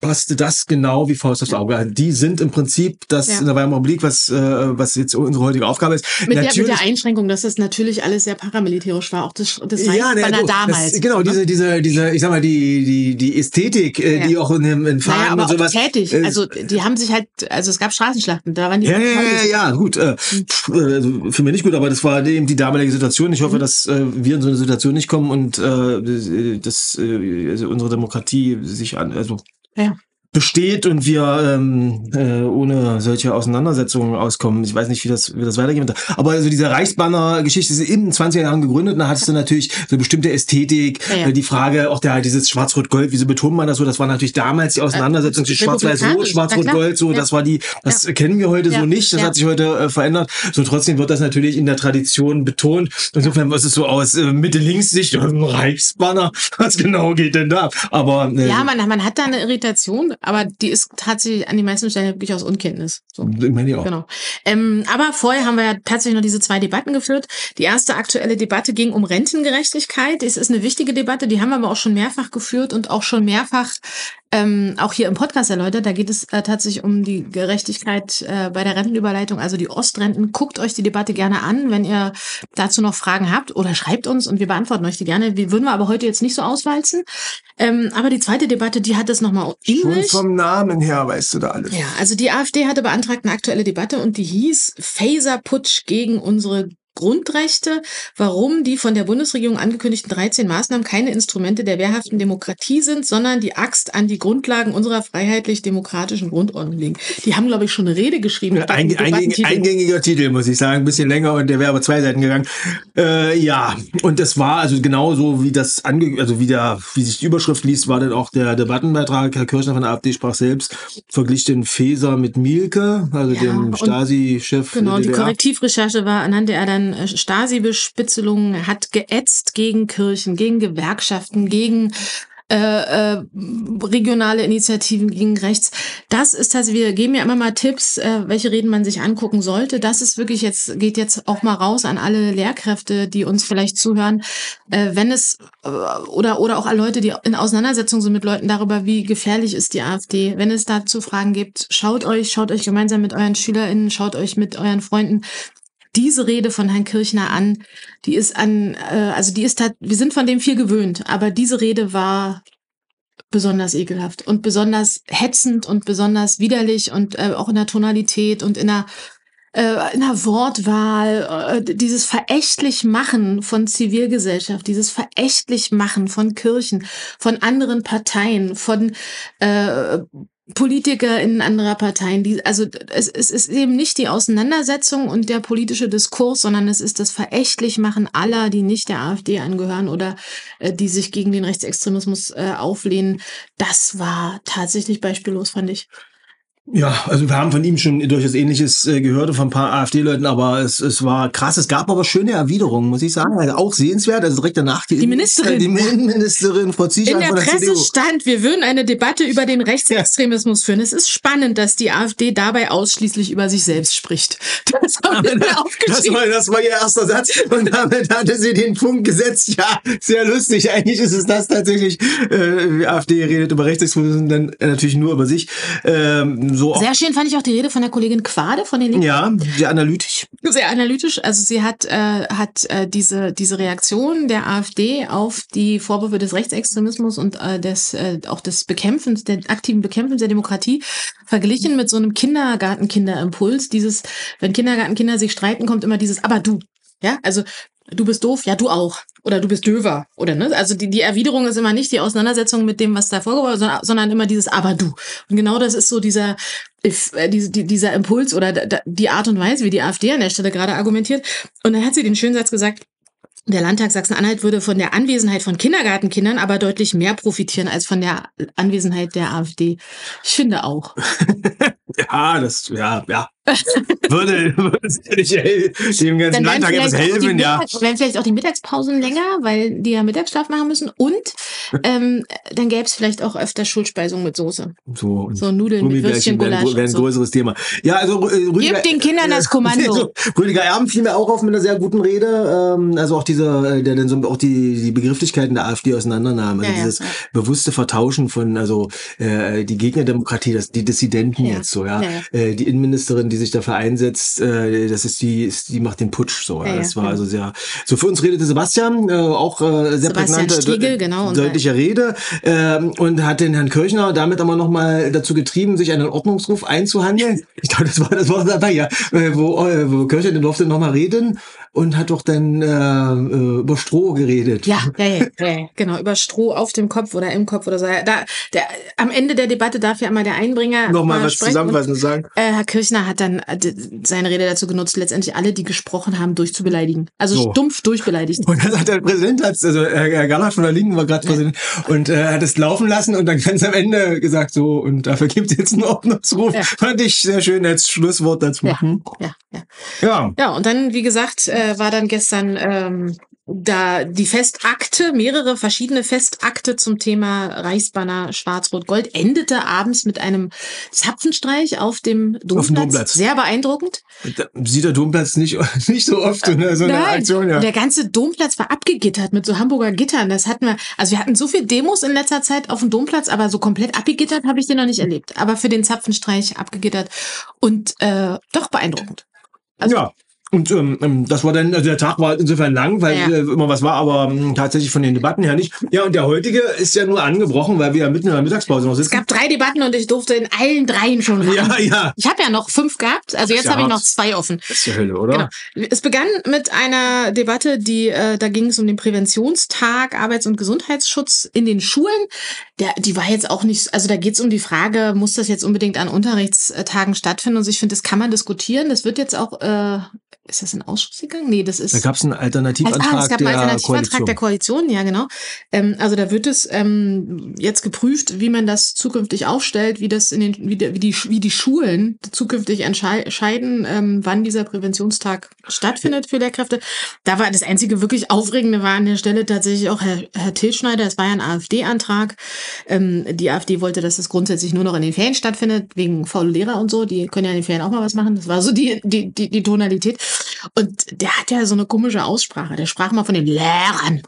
passte das genau wie Faust aufs Auge. Die sind im Prinzip das ja. in der Weimarer Republik, was, äh, was jetzt unsere heutige Aufgabe ist. Mit der, mit der Einschränkung, dass das natürlich alles sehr paramilitärisch war, auch das, das ja, ne, so, damals. Das, genau, ne? diese, diese, diese, ich sag mal, die, die, die Ästhetik, äh, ja. die auch in, in Farben naja, aber und sowas. tätig. Äh, also die haben sich halt, also es gab Straßenschlachten, da waren die. Ja, ja, ja, ja, gut. Äh, hm. also für mich nicht gut, aber das war eben die damalige Situation. Ich hoffe, mhm. dass äh, wir in so eine Situation nicht kommen und äh, dass äh, also unsere Demokratie sich an, also ja besteht und wir ähm, äh, ohne solche Auseinandersetzungen auskommen. Ich weiß nicht, wie das, wie das weitergehen wird. Aber also diese Reichsbanner-Geschichte ist in den 20er Jahren gegründet. Da hattest du natürlich so bestimmte Ästhetik, Ja, ja. äh, die Frage auch der dieses Schwarz-Rot-Gold, wieso betont man das so? Das war natürlich damals die Auseinandersetzung zwischen Schwarz-Weiß-Rot. Schwarz-Rot-Gold, so, Ja. das war die, das kennen wir heute so nicht, das hat sich heute äh, verändert. So trotzdem wird das natürlich in der Tradition betont. Insofern was es so aus äh, Mitte-Links-Sicht, äh, Reichsbanner, was genau geht denn da? Aber äh, Ja, man, man hat da eine Irritation, aber die ist tatsächlich an die meisten Stellen wirklich aus Unkenntnis. So. ich meine auch. Genau. Ähm, aber vorher haben wir ja tatsächlich noch diese zwei Debatten geführt. Die erste aktuelle Debatte ging um Rentengerechtigkeit. Es ist eine wichtige Debatte, die haben wir aber auch schon mehrfach geführt und auch schon mehrfach ähm, auch hier im Podcast erläutert. Da geht es äh, tatsächlich um die Gerechtigkeit äh, bei der Rentenüberleitung, also die Ostrenten. Guckt euch die Debatte gerne an, wenn ihr dazu noch Fragen habt oder schreibt uns und wir beantworten euch die gerne. Die würden wir aber heute jetzt nicht so auswalzen. Ähm, aber die zweite Debatte, die hat es nochmal Schon ähnlich. vom Namen her weißt du da alles. Ja, also die AfD hatte beantragt eine aktuelle Debatte und die hieß Phaser-Putsch gegen unsere Grundrechte, warum die von der Bundesregierung angekündigten 13 Maßnahmen keine Instrumente der wehrhaften Demokratie sind, sondern die Axt an die Grundlagen unserer freiheitlich-demokratischen Grundordnung legen. Die haben, glaube ich, schon eine Rede geschrieben. Ein, eingängig, Debattentitel. eingängiger Titel, muss ich sagen. Ein bisschen länger und der wäre aber zwei Seiten gegangen. Äh, ja, und das war also genauso wie das ange also wie der, wie sich die Überschrift liest, war dann auch der Debattenbeitrag. Herr Kirchner von der AfD sprach selbst, verglich den Feser mit Mielke, also Ja, dem Stasi-Chef. Genau, die. Korrektivrecherche war, anhand der er dann äh, Stasi-Bespitzelungen hat geätzt gegen Kirchen, gegen Gewerkschaften, gegen äh, äh, regionale Initiativen gegen rechts. Das ist also, wir geben ja immer mal Tipps, äh, welche Reden man sich angucken sollte. Das ist wirklich jetzt, geht jetzt auch mal raus an alle Lehrkräfte, die uns vielleicht zuhören. Äh, wenn es, äh, oder, oder auch an Leute, die in Auseinandersetzung sind mit Leuten darüber, wie gefährlich ist die AfD. Wenn es dazu Fragen gibt, schaut euch, schaut euch gemeinsam mit euren SchülerInnen, schaut euch mit euren Freunden diese Rede von Herrn Kirchner an, die ist an, äh, also die ist wir sind von dem viel gewöhnt, aber diese Rede war besonders ekelhaft und besonders hetzend und besonders widerlich und äh, auch in der Tonalität und in der äh, in der Wortwahl, äh, dieses verächtlich Machen von Zivilgesellschaft, dieses verächtlich Machen von Kirchen, von anderen Parteien, von äh, Politiker in anderer Parteien, die, also es, es ist eben nicht die Auseinandersetzung und der politische Diskurs, sondern es ist das Verächtlichmachen aller, die nicht der AfD angehören oder äh, die sich gegen den Rechtsextremismus äh, auflehnen. Das war tatsächlich beispiellos, fand ich. Ja, also wir haben von ihm schon durchaus Ähnliches äh, gehört von ein paar AfD-Leuten, aber es, es war krass. Es gab aber schöne Erwiderungen, muss ich sagen. Also auch sehenswert. Also direkt danach die, Die Ministerin. die Innenministerin Frau Zieschan In der Presse stand, wir würden eine Debatte über den Rechtsextremismus führen. Es ist spannend, dass die AfD dabei ausschließlich über sich selbst spricht. Das habe ich mir Das aufgeschrieben. war, das war ihr erster Satz und damit hatte sie den Punkt gesetzt. Ja, sehr lustig. Eigentlich ist es das tatsächlich. Äh, die AfD redet über Rechtsextremismus und dann natürlich nur über sich. Ähm, so Sehr schön fand ich auch die Rede von der Kollegin Quade von den Linken. ja, sehr analytisch. Sehr analytisch. Also sie hat, äh, hat äh, diese, diese Reaktion der AfD auf die Vorwürfe des Rechtsextremismus und äh, des, äh, auch des Bekämpfens, der aktiven Bekämpfens der Demokratie verglichen mit so einem Kindergartenkinderimpuls. Dieses, wenn Kindergartenkinder sich streiten, kommt immer dieses, aber du. Ja, also du bist doof, ja, du auch. Oder du bist döver. Oder ne? Also die, die Erwiderung ist immer nicht die Auseinandersetzung mit dem, was da vorgeworfen wird, sondern, sondern immer dieses aber du. Und genau das ist so dieser, äh, diese, die, dieser Impuls oder die Art und Weise, wie die AfD an der Stelle gerade argumentiert. Und dann hat sie den schönen Satz gesagt, der Landtag Sachsen-Anhalt würde von der Anwesenheit von Kindergartenkindern aber deutlich mehr profitieren als von der Anwesenheit der AfD. Ich finde auch. Ja, das, ja, ja. würde, würde sicherlich dem ganzen Landtag etwas helfen, ja. Mittag, werden vielleicht auch die Mittagspausen länger, weil die ja Mittagsschlaf machen müssen. Und ähm, dann gäbe es vielleicht auch öfter Schulspeisung mit Soße. So, So Nudeln mit Würstchen, wären, Gulasch. wären und ein so. größeres Thema. Ja, also äh, Rüdiger, Gebt den Kindern das Kommando. So, Rüdiger Erben fiel mir auch auf mit einer sehr guten Rede. Ähm, also auch dieser, äh, der dann so auch die, die Begrifflichkeiten der AfD auseinandernahm. Also Ja, dieses ja. bewusste Vertauschen von, also äh, die Gegnerdemokratie, das, die Dissidenten Ja. jetzt so, ja. ja, Äh, die Innenministerin, die sich dafür einsetzt, äh, das ist die, ist, die macht den Putsch so. Ja, das war genau. also sehr. So für uns redete Sebastian äh, auch äh, sehr Sebastian prägnante, Stiegel, genau, deutliche Rede äh, und hat den Herrn Kirchner damit aber noch mal dazu getrieben, sich einen Ordnungsruf einzuhandeln. Ich glaube, das war das war dabei, ja, äh, wo, äh, wo Kirchner den durfte noch mal reden und hat doch dann äh, äh, über Stroh geredet. Ja, ja, ja, ja, genau, über Stroh auf dem Kopf oder im Kopf oder so. Da, der, am Ende der Debatte darf ja immer der Einbringer nochmal was zusammenfassend sagen. Äh, Herr Kirchner hat dann äh, seine Rede dazu genutzt, letztendlich alle, die gesprochen haben, durchzubeleidigen. Also so. stumpf durchbeleidigt. Und dann hat der Präsident, also Herr Gallert von der Linken war gerade Präsident, und äh, hat es laufen lassen und dann ganz am Ende gesagt, so, und dafür gibt es jetzt einen Ordnungsruf. Ja. Fand ich sehr schön als Schlusswort dazu. Ja, ja, ja. Ja, ja und dann, wie gesagt, äh, war dann gestern ähm, da die Festakte, mehrere verschiedene Festakte zum Thema Reichsbanner Schwarz-Rot-Gold, endete abends mit einem Zapfenstreich auf dem Domplatz. Auf dem Domplatz. Sehr beeindruckend. Sieht der Domplatz nicht, nicht so oft in so einer Aktion. Ja. Der ganze Domplatz war abgegittert mit so Hamburger Gittern. Das hatten wir, also wir hatten so viele Demos in letzter Zeit auf dem Domplatz, aber so komplett abgegittert habe ich den noch nicht erlebt. Aber für den Zapfenstreich abgegittert und äh, doch beeindruckend. Also, ja. Und ähm, ähm, das war dann, also der Tag war insofern lang, weil ja. äh, immer was war, aber ähm, tatsächlich von den Debatten her nicht. Ja, und der heutige ist ja nur angebrochen, weil wir ja mitten in der Mittagspause noch sitzen. Es gab drei Debatten und ich durfte in allen dreien schon rein. Ja, ja. Ich habe ja noch fünf gehabt, also jetzt ja habe ich noch zwei offen. Das ist die Hölle, oder? Genau. Es begann mit einer Debatte, die äh, da ging es um den Präventionstag Arbeits- und Gesundheitsschutz in den Schulen. Der, die war jetzt auch nicht, also da geht es um die Frage, muss das jetzt unbedingt an Unterrichtstagen stattfinden? Und ich finde, das kann man diskutieren. Das wird jetzt auch äh, ist das ein Ausschuss gegangen? Nee, das ist. Da gab es einen Alternativantrag ah, es gab einen Alternativantrag Koalition. der Koalition, ja genau. Ähm, also da wird es ähm, jetzt geprüft, wie man das zukünftig aufstellt, wie das in den, wie, die, wie die, wie die Schulen zukünftig entscheiden, ähm, wann dieser Präventionstag stattfindet für Lehrkräfte. Da war das einzige wirklich Aufregende war an der Stelle tatsächlich auch Herr, Herr Tilschneider. Es war ja ein AfD-Antrag. Ähm, die AfD wollte, dass das grundsätzlich nur noch in den Ferien stattfindet, wegen faule Lehrer und so. Die können ja in den Ferien auch mal was machen. Das war so die, die, die, die Tonalität. Und der hat ja so eine komische Aussprache. Der sprach mal von den Lehrern.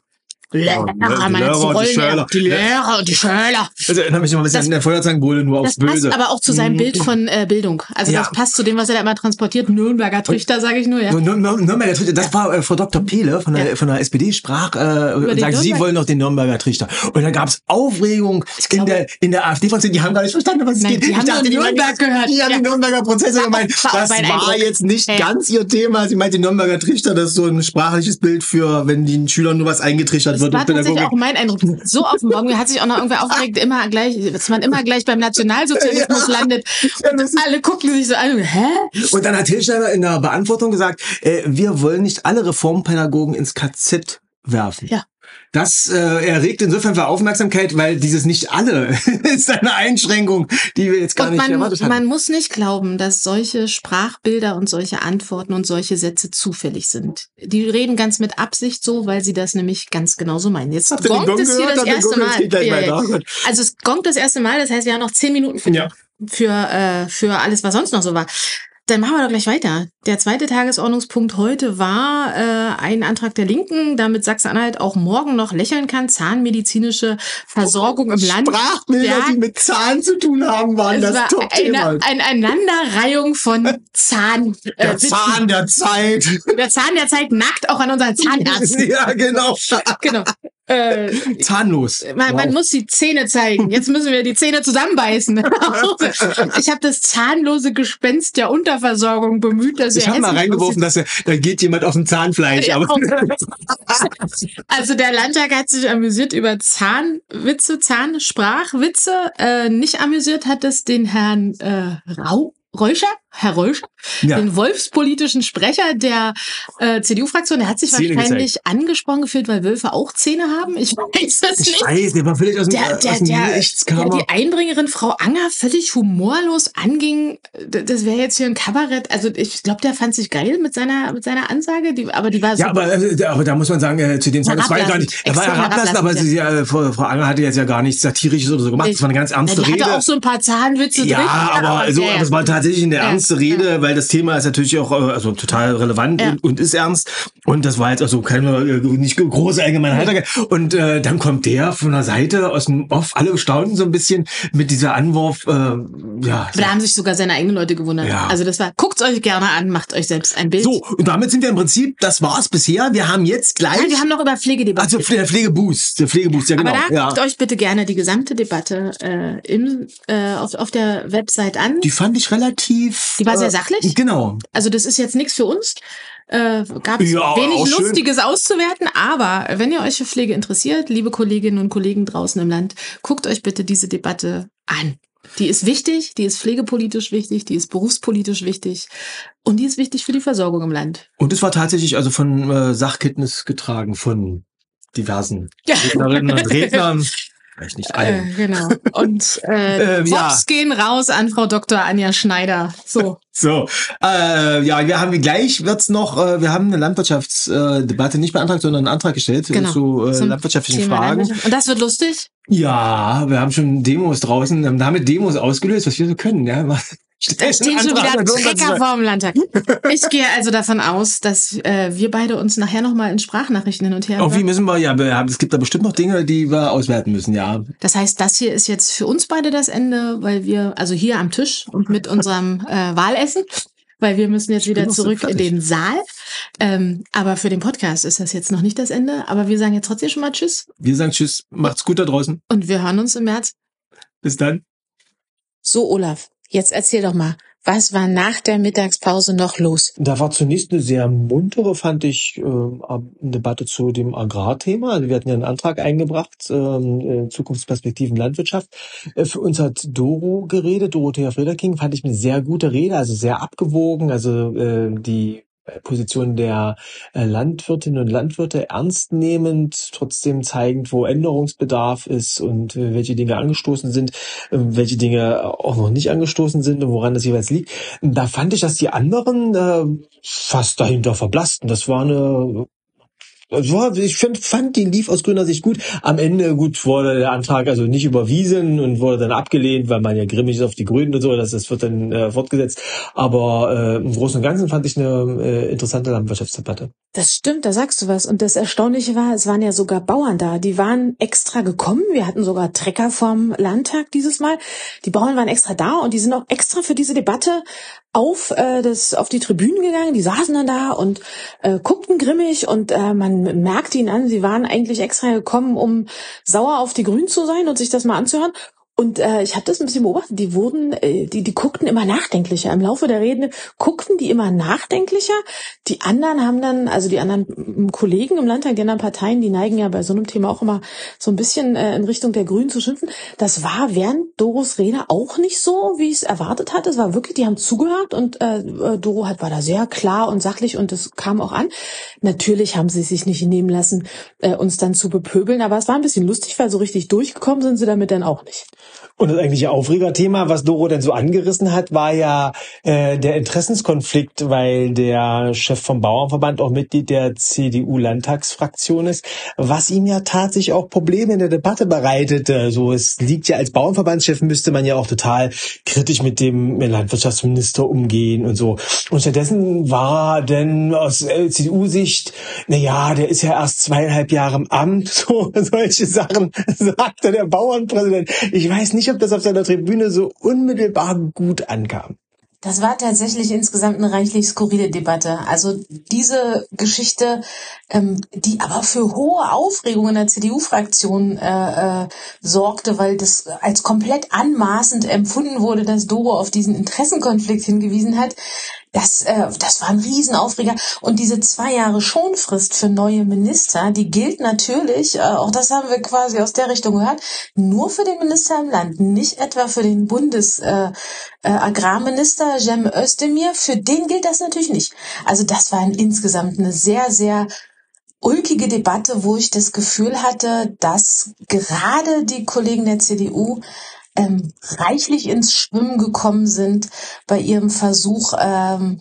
Lehrer, ja, die, Lehrer und die Schöler. Die Lehrer und die Schöler. Also erinnert mich immer ein bisschen das, an der Feuerzangenbowle, nur aufs Böse. Das passt aber auch zu seinem Bild von äh, Bildung. Also ja. das passt zu dem, was er da immer transportiert. Nürnberger Trichter, sage ich nur. Ja. Nürnberger Trichter, das war äh, Frau Dr. Pehle von der, ja. von der SPD, sprach äh, und sagte, sie wollen noch den Nürnberger Trichter. Und dann gab es Aufregung in der, in der AfD-Fraktion. Die haben gar nicht verstanden, was es geht. Die haben dachte, die Nürnberg gehört. Die haben ja. die Nürnberger Prozesse gemeint. Das war jetzt nicht ganz ihr Thema. Sie meinte, Nürnberger Trichter, das ist so ein sprachliches Bild für, wenn den Schülern nur was eingetrichtert wird. War tatsächlich auch mein Eindruck. So auf dem Morgen hat sich auch noch irgendwer aufgeregt, immer gleich, dass man immer gleich beim Nationalsozialismus ja. landet. Und alle gucken sich so an, hä? Und dann hat Hilschneider in der Beantwortung gesagt, äh, wir wollen nicht alle Reformpädagogen ins KZ werfen. Ja. Das äh, erregt insofern für Aufmerksamkeit, weil dieses nicht alle ist eine Einschränkung, die wir jetzt gar und nicht man, erwartet haben. Man muss nicht glauben, dass solche Sprachbilder und solche Antworten und solche Sätze zufällig sind. Die reden ganz mit Absicht so, weil sie das nämlich ganz genauso meinen. Jetzt Habt gongt es hier das erste Mal. Ja, ja. Oh also es gongt das erste Mal, das heißt, wir haben noch zehn Minuten für, ja. für, äh, für alles, was sonst noch so war. Dann machen wir doch gleich weiter. Der zweite Tagesordnungspunkt heute war äh, ein Antrag der Linken, damit Sachsen-Anhalt auch morgen noch lächeln kann. Zahnmedizinische Versorgung im Land. Sprachbilder, ja, die mit Zahn zu tun haben, waren das war Top-Thema. Eine, eine Aneinanderreihung von Zahn. Äh, der Zahn der Zeit. Der Zahn der Zeit nackt auch an unseren Zahnärzten. ja, genau. genau. Äh, Zahnlos. Man, wow. man, muss die Zähne zeigen. Jetzt müssen wir die Zähne zusammenbeißen. ich habe das zahnlose Gespenst der Unterversorgung bemüht, dass Ich habe mal reingeworfen, dass er, da geht jemand auf dem Zahnfleisch. Ja, also der Landtag hat sich amüsiert über Zahnwitze, Zahnsprachwitze. Äh, nicht amüsiert hat es den Herrn äh, Rau Reuscher, Herr Reuscher, ja. den wolfspolitischen Sprecher der äh, CDU-Fraktion, der hat sich Zähne wahrscheinlich gezeigt. angesprochen gefühlt, weil Wölfe auch Zähne haben. Ich weiß es nicht. Ich weiß, der war völlig aus dem, der, der, aus dem der, der, die Einbringerin Frau Anger völlig humorlos anging. Das wäre jetzt hier ein Kabarett. Also ich glaube, der fand sich geil mit seiner mit seiner Ansage, die, aber die war so. Ja, aber, äh, aber da muss man sagen, äh, zu dem Zeitpunkt war ja gar nicht. Er war herablassen, aber sie, äh, Frau, Frau Anger hatte jetzt ja gar nichts Satirisches oder so gemacht. Das war eine ganz ernste ja, die Rede. hatte auch so ein paar Zahnwitze ja, drin. Aber, aber so, ja, ja. das war tatsächlich eine ernste Rede, weil das Thema ist natürlich auch äh, also total relevant und, und, ist ernst. Und das war jetzt also keine äh, nicht große allgemeine Heiterkeit. Und äh, dann kommt der von der Seite aus dem Off, alle staunten so ein bisschen mit dieser Anwurf. Äh, ja, Aber da haben sich sogar seine eigenen Leute gewundert. Ja. Also das war, guckt's euch gerne an, macht euch selbst ein Bild. so, und damit sind wir im Prinzip, das war's bisher. Wir haben jetzt gleich. Nein, wir haben noch über Pflege also der Pflegeboost, der Pflegeboost, ja genau. Aber da ja. guckt euch bitte gerne die gesamte Debatte äh, im, äh, auf, auf der Website an. Die fand ich relativ. Die war sehr äh, sachlich? Genau. Also das ist jetzt nichts für uns. Äh, Gab es Ja, wenig auch schön. Lustiges auszuwerten, aber wenn ihr euch für Pflege interessiert, liebe Kolleginnen und Kollegen draußen im Land, guckt euch bitte diese Debatte an. Die ist wichtig, die ist pflegepolitisch wichtig, die ist berufspolitisch wichtig und die ist wichtig für die Versorgung im Land. Und es war tatsächlich also von äh, Sachkenntnis getragen von diversen Rednerinnen und Rednern. Vielleicht nicht Äh, allen. genau. Und äh, Ähm, ja. Gehen raus an Frau Dr. Anja Schneider. So. So, äh, ja, wir haben gleich wird's noch, äh, wir haben eine Landwirtschaftsdebatte äh, nicht beantragt, sondern einen Antrag gestellt Genau. zu äh, Zum landwirtschaftlichen Thema Fragen. Landwirtschaft. Und das wird lustig. Ja, wir haben schon Demos draußen, haben damit Demos ausgelöst, was wir so können. Ja, Da stehen schon wieder Trecker vor dem Landtag. Ich gehe also davon aus, dass äh, wir beide uns nachher nochmal in Sprachnachrichten hin und her Irgendwie hören. müssen wir, ja, wir haben, es gibt da bestimmt noch Dinge, die wir auswerten müssen, ja. Das heißt, das hier ist jetzt für uns beide das Ende, weil wir, also hier am Tisch und mit unserem äh, Wahlessen, weil wir müssen jetzt wieder noch so zurück in den Saal. Ähm, aber für den Podcast ist das jetzt noch nicht das Ende. Aber wir sagen jetzt trotzdem schon mal Tschüss Wir sagen Tschüss, macht's gut da draußen. und wir hören uns im März. Bis dann. So, Olaf, jetzt erzähl doch mal, was war nach der Mittagspause noch los? Da war zunächst eine sehr muntere, fand ich, ähm, Debatte zu dem Agrarthema. Also wir hatten ja einen Antrag eingebracht, ähm, äh, Zukunftsperspektiven Landwirtschaft. Äh, Für uns hat Doro geredet, Dorothea Frederking, fand ich eine sehr gute Rede, also sehr abgewogen, also äh, die Position der äh, Landwirtinnen und Landwirte ernst nehmend, trotzdem zeigend, wo Änderungsbedarf ist und äh, welche Dinge angestoßen sind, äh, welche Dinge auch noch nicht angestoßen sind und woran das jeweils liegt. Da fand ich, dass die anderen äh, fast dahinter verblassten. Das war eine ja, ich find, fand, die lief aus grüner Sicht gut. Am Ende, gut, wurde der Antrag also nicht überwiesen und wurde dann abgelehnt, weil man ja grimmig ist auf die Grünen und so, das, das wird dann äh, fortgesetzt. Aber äh, im Großen und Ganzen fand ich eine äh, interessante Landwirtschaftsdebatte. Das stimmt, da sagst du was. Und das Erstaunliche war, es waren ja sogar Bauern da. Die waren extra gekommen. Wir hatten sogar Trecker vom Landtag dieses Mal. Die Bauern waren extra da und die sind auch extra für diese Debatte auf äh, das auf die Tribünen gegangen. Die saßen dann da und äh, guckten grimmig und äh, man merkte ihnen an, sie waren eigentlich extra gekommen, um sauer auf die Grünen zu sein und sich das mal anzuhören. Und äh, ich habe das ein bisschen beobachtet. Die wurden, äh, die, die guckten immer nachdenklicher. Im Laufe der Rede guckten die immer nachdenklicher. Die anderen haben dann, also die anderen Kollegen im Landtag, die anderen Parteien, die neigen ja bei so einem Thema auch immer so ein bisschen äh, in Richtung der Grünen zu schimpfen. Das war während Doros Rede auch nicht so, wie ich es erwartet hatte. Es war wirklich, die haben zugehört und äh, äh, Doro hat, war da sehr klar und sachlich und das kam auch an. Natürlich haben sie sich nicht nehmen lassen, äh, uns dann zu bepöbeln, aber es war ein bisschen lustig, weil so richtig durchgekommen sind sie damit dann auch nicht. Und das eigentliche Aufregerthema, was Doro denn so angerissen hat, war ja äh, der Interessenskonflikt, weil der Chef vom Bauernverband auch Mitglied der CDU-Landtagsfraktion ist, was ihm ja tatsächlich auch Probleme in der Debatte bereitete. So, es liegt ja als Bauernverbandschef müsste man ja auch total kritisch mit dem Landwirtschaftsminister umgehen und so. Und stattdessen war denn aus äh, CDU-Sicht, na ja, der ist ja erst zweieinhalb Jahre im Amt, so solche Sachen sagte der Bauernpräsident. Ich weiß nicht, ob das auf seiner Tribüne so unmittelbar gut ankam. Das war tatsächlich insgesamt eine reichlich skurrile Debatte. Also diese Geschichte, ähm, die aber für hohe Aufregung in der CDU-Fraktion äh, äh, sorgte, weil das als komplett anmaßend empfunden wurde, dass Doro auf diesen Interessenkonflikt hingewiesen hat. Das, äh, das war ein Riesenaufreger. Und diese zwei Jahre Schonfrist für neue Minister, die gilt natürlich, äh, auch das haben wir quasi aus der Richtung gehört, nur für den Minister im Land, nicht etwa für den Bundes äh, äh, Cem Özdemir. Für den gilt das natürlich nicht. Also das war ein, insgesamt eine sehr, sehr ulkige Debatte, wo ich das Gefühl hatte, dass gerade die Kollegen der CDU ähm, reichlich ins Schwimmen gekommen sind bei ihrem Versuch, ähm,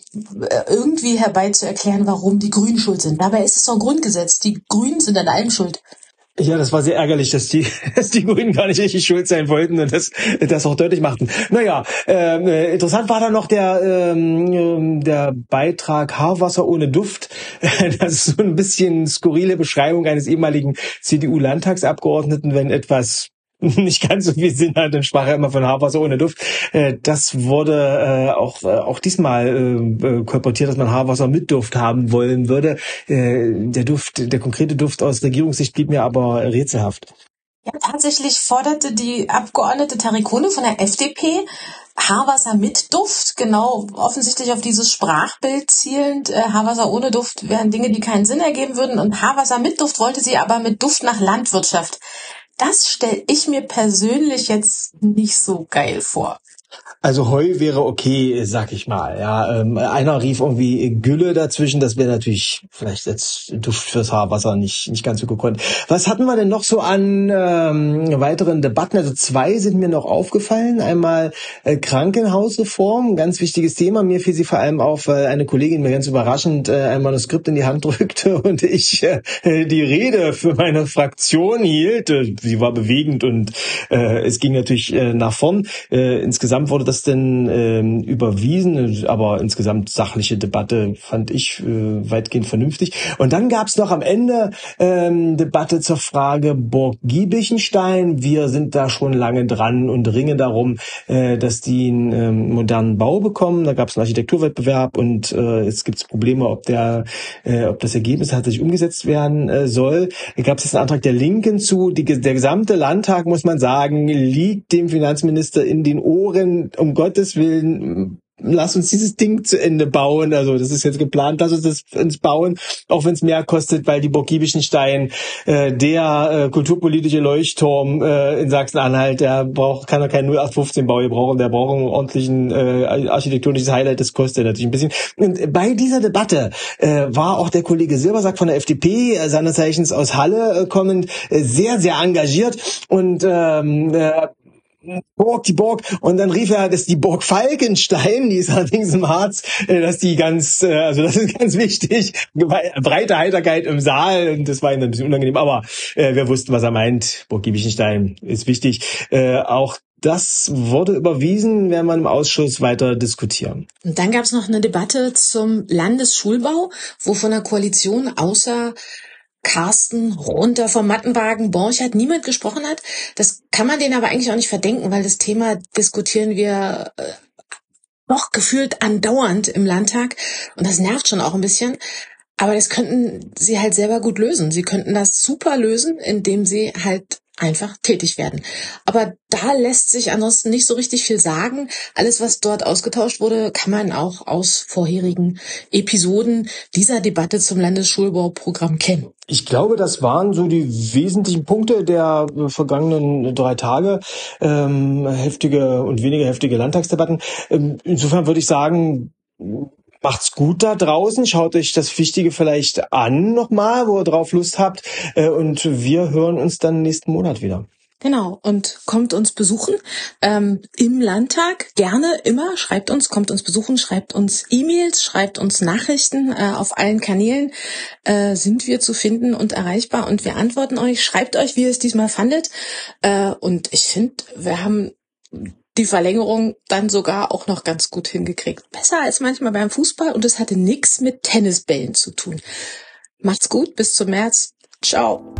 irgendwie herbeizuerklären, warum die Grünen schuld sind. Dabei ist es doch Grundgesetz. Die Grünen sind an allem schuld. Ja, das war sehr ärgerlich, dass die, dass die Grünen gar nicht richtig schuld sein wollten und das, das auch deutlich machten. Naja, ähm, äh, interessant war dann noch der, ähm, ähm der Beitrag Haarwasser ohne Duft. Das ist so ein bisschen skurrile Beschreibung eines ehemaligen CDU-Landtagsabgeordneten, wenn etwas nicht ganz so viel Sinn hat, dann sprach er immer von Haarwasser ohne Duft. Äh, das wurde äh, auch, auch diesmal kolportiert, dass man Haarwasser mit Duft haben wollen würde. Der Duft, der konkrete Duft aus Regierungssicht blieb mir aber rätselhaft. Ja, tatsächlich forderte die Abgeordnete Tarikone von der FDP Haarwasser mit Duft, genau offensichtlich auf dieses Sprachbild zielend. Äh, Haarwasser ohne Duft wären Dinge, die keinen Sinn ergeben würden. Und Haarwasser mit Duft wollte sie aber mit Duft nach Landwirtschaft. Das stelle ich mir persönlich jetzt nicht so geil vor. Also Heu wäre okay, sag ich mal. Ja, ähm, einer rief irgendwie Gülle dazwischen. Das wäre natürlich vielleicht jetzt Duft fürs Haarwasser nicht nicht ganz so gekonnt. Was hatten wir denn noch so an ähm, weiteren Debatten? Also zwei sind mir noch aufgefallen. Einmal äh, Krankenhausreform, ganz wichtiges Thema. Mir fiel sie vor allem auf, weil eine Kollegin mir ganz überraschend äh, ein Manuskript in die Hand drückte und ich äh, die Rede für meine Fraktion hielt. Sie war bewegend und äh, es ging natürlich äh, nach vorn. Äh, insgesamt wurde das denn ähm, überwiesen? Aber insgesamt sachliche Debatte fand ich äh, weitgehend vernünftig. Und dann gab es noch am Ende ähm, Debatte zur Frage Burg Giebichenstein. Wir sind da schon lange dran und ringen darum, äh, dass die einen ähm, modernen Bau bekommen. Da gab es einen Architekturwettbewerb und äh, jetzt gibt es Probleme, ob der, äh, ob das Ergebnis tatsächlich umgesetzt werden äh, soll. Da gab es jetzt einen Antrag der Linken zu. Die, der gesamte Landtag, muss man sagen, liegt dem Finanzminister in den Ohren um Gottes Willen, lass uns dieses Ding zu Ende bauen. Also das ist jetzt geplant, lass uns das uns bauen, auch wenn es mehr kostet, weil die Burg Giebichenstein, äh, der äh, kulturpolitische Leuchtturm äh, in Sachsen-Anhalt, der braucht, kann er keinen 0815 Bau brauchen, der braucht einen ordentlichen äh, architektonisches Highlight, das kostet natürlich ein bisschen. Und bei dieser Debatte äh, war auch der Kollege Silbersack von der FDP, äh, seines Zeichens aus Halle äh, kommend, äh, sehr, sehr engagiert und ähm, äh, Burg, die Burg. Und dann rief er, dass die Burg Falkenstein, die ist allerdings im Harz, äh, dass die ganz, äh, also das ist ganz wichtig, breite Heiterkeit im Saal. Und das war ihm ein bisschen unangenehm. Aber äh, wir wussten, was er meint. Burg Giebichenstein ist wichtig. Auch das wurde überwiesen, werden wir im Ausschuss weiter diskutieren. Und dann gab es noch eine Debatte zum Landesschulbau, wo von der Koalition außer Carsten runter vom Mattenwagen Borchardt niemand gesprochen hat. Das kann man denen aber eigentlich auch nicht verdenken, weil das Thema diskutieren wir äh, noch gefühlt andauernd im Landtag und das nervt schon auch ein bisschen. Aber das könnten sie halt selber gut lösen. Sie könnten das super lösen, indem sie halt einfach tätig werden. Aber da lässt sich ansonsten nicht so richtig viel sagen. Alles, was dort ausgetauscht wurde, kann man auch aus vorherigen Episoden dieser Debatte zum Landesschulbauprogramm kennen. Ich glaube, das waren so die wesentlichen Punkte der vergangenen drei Tage. Ähm, heftige und weniger heftige Landtagsdebatten. Ähm, insofern würde ich sagen, Macht's gut da draußen. Schaut euch das Wichtige vielleicht an nochmal, wo ihr drauf Lust habt. Äh, und wir hören uns dann nächsten Monat wieder. Genau, und kommt uns besuchen ähm, im Landtag. Gerne immer. Schreibt uns, kommt uns besuchen, schreibt uns E-Mails, schreibt uns Nachrichten. Äh, auf allen Kanälen äh, sind wir zu finden und erreichbar und wir antworten euch. Schreibt euch, wie ihr es diesmal fandet. Äh, und ich finde, wir haben die Verlängerung dann sogar auch noch ganz gut hingekriegt. Besser als manchmal beim Fußball und es hatte nichts mit Tennisbällen zu tun. Macht's gut, bis zum März. Ciao.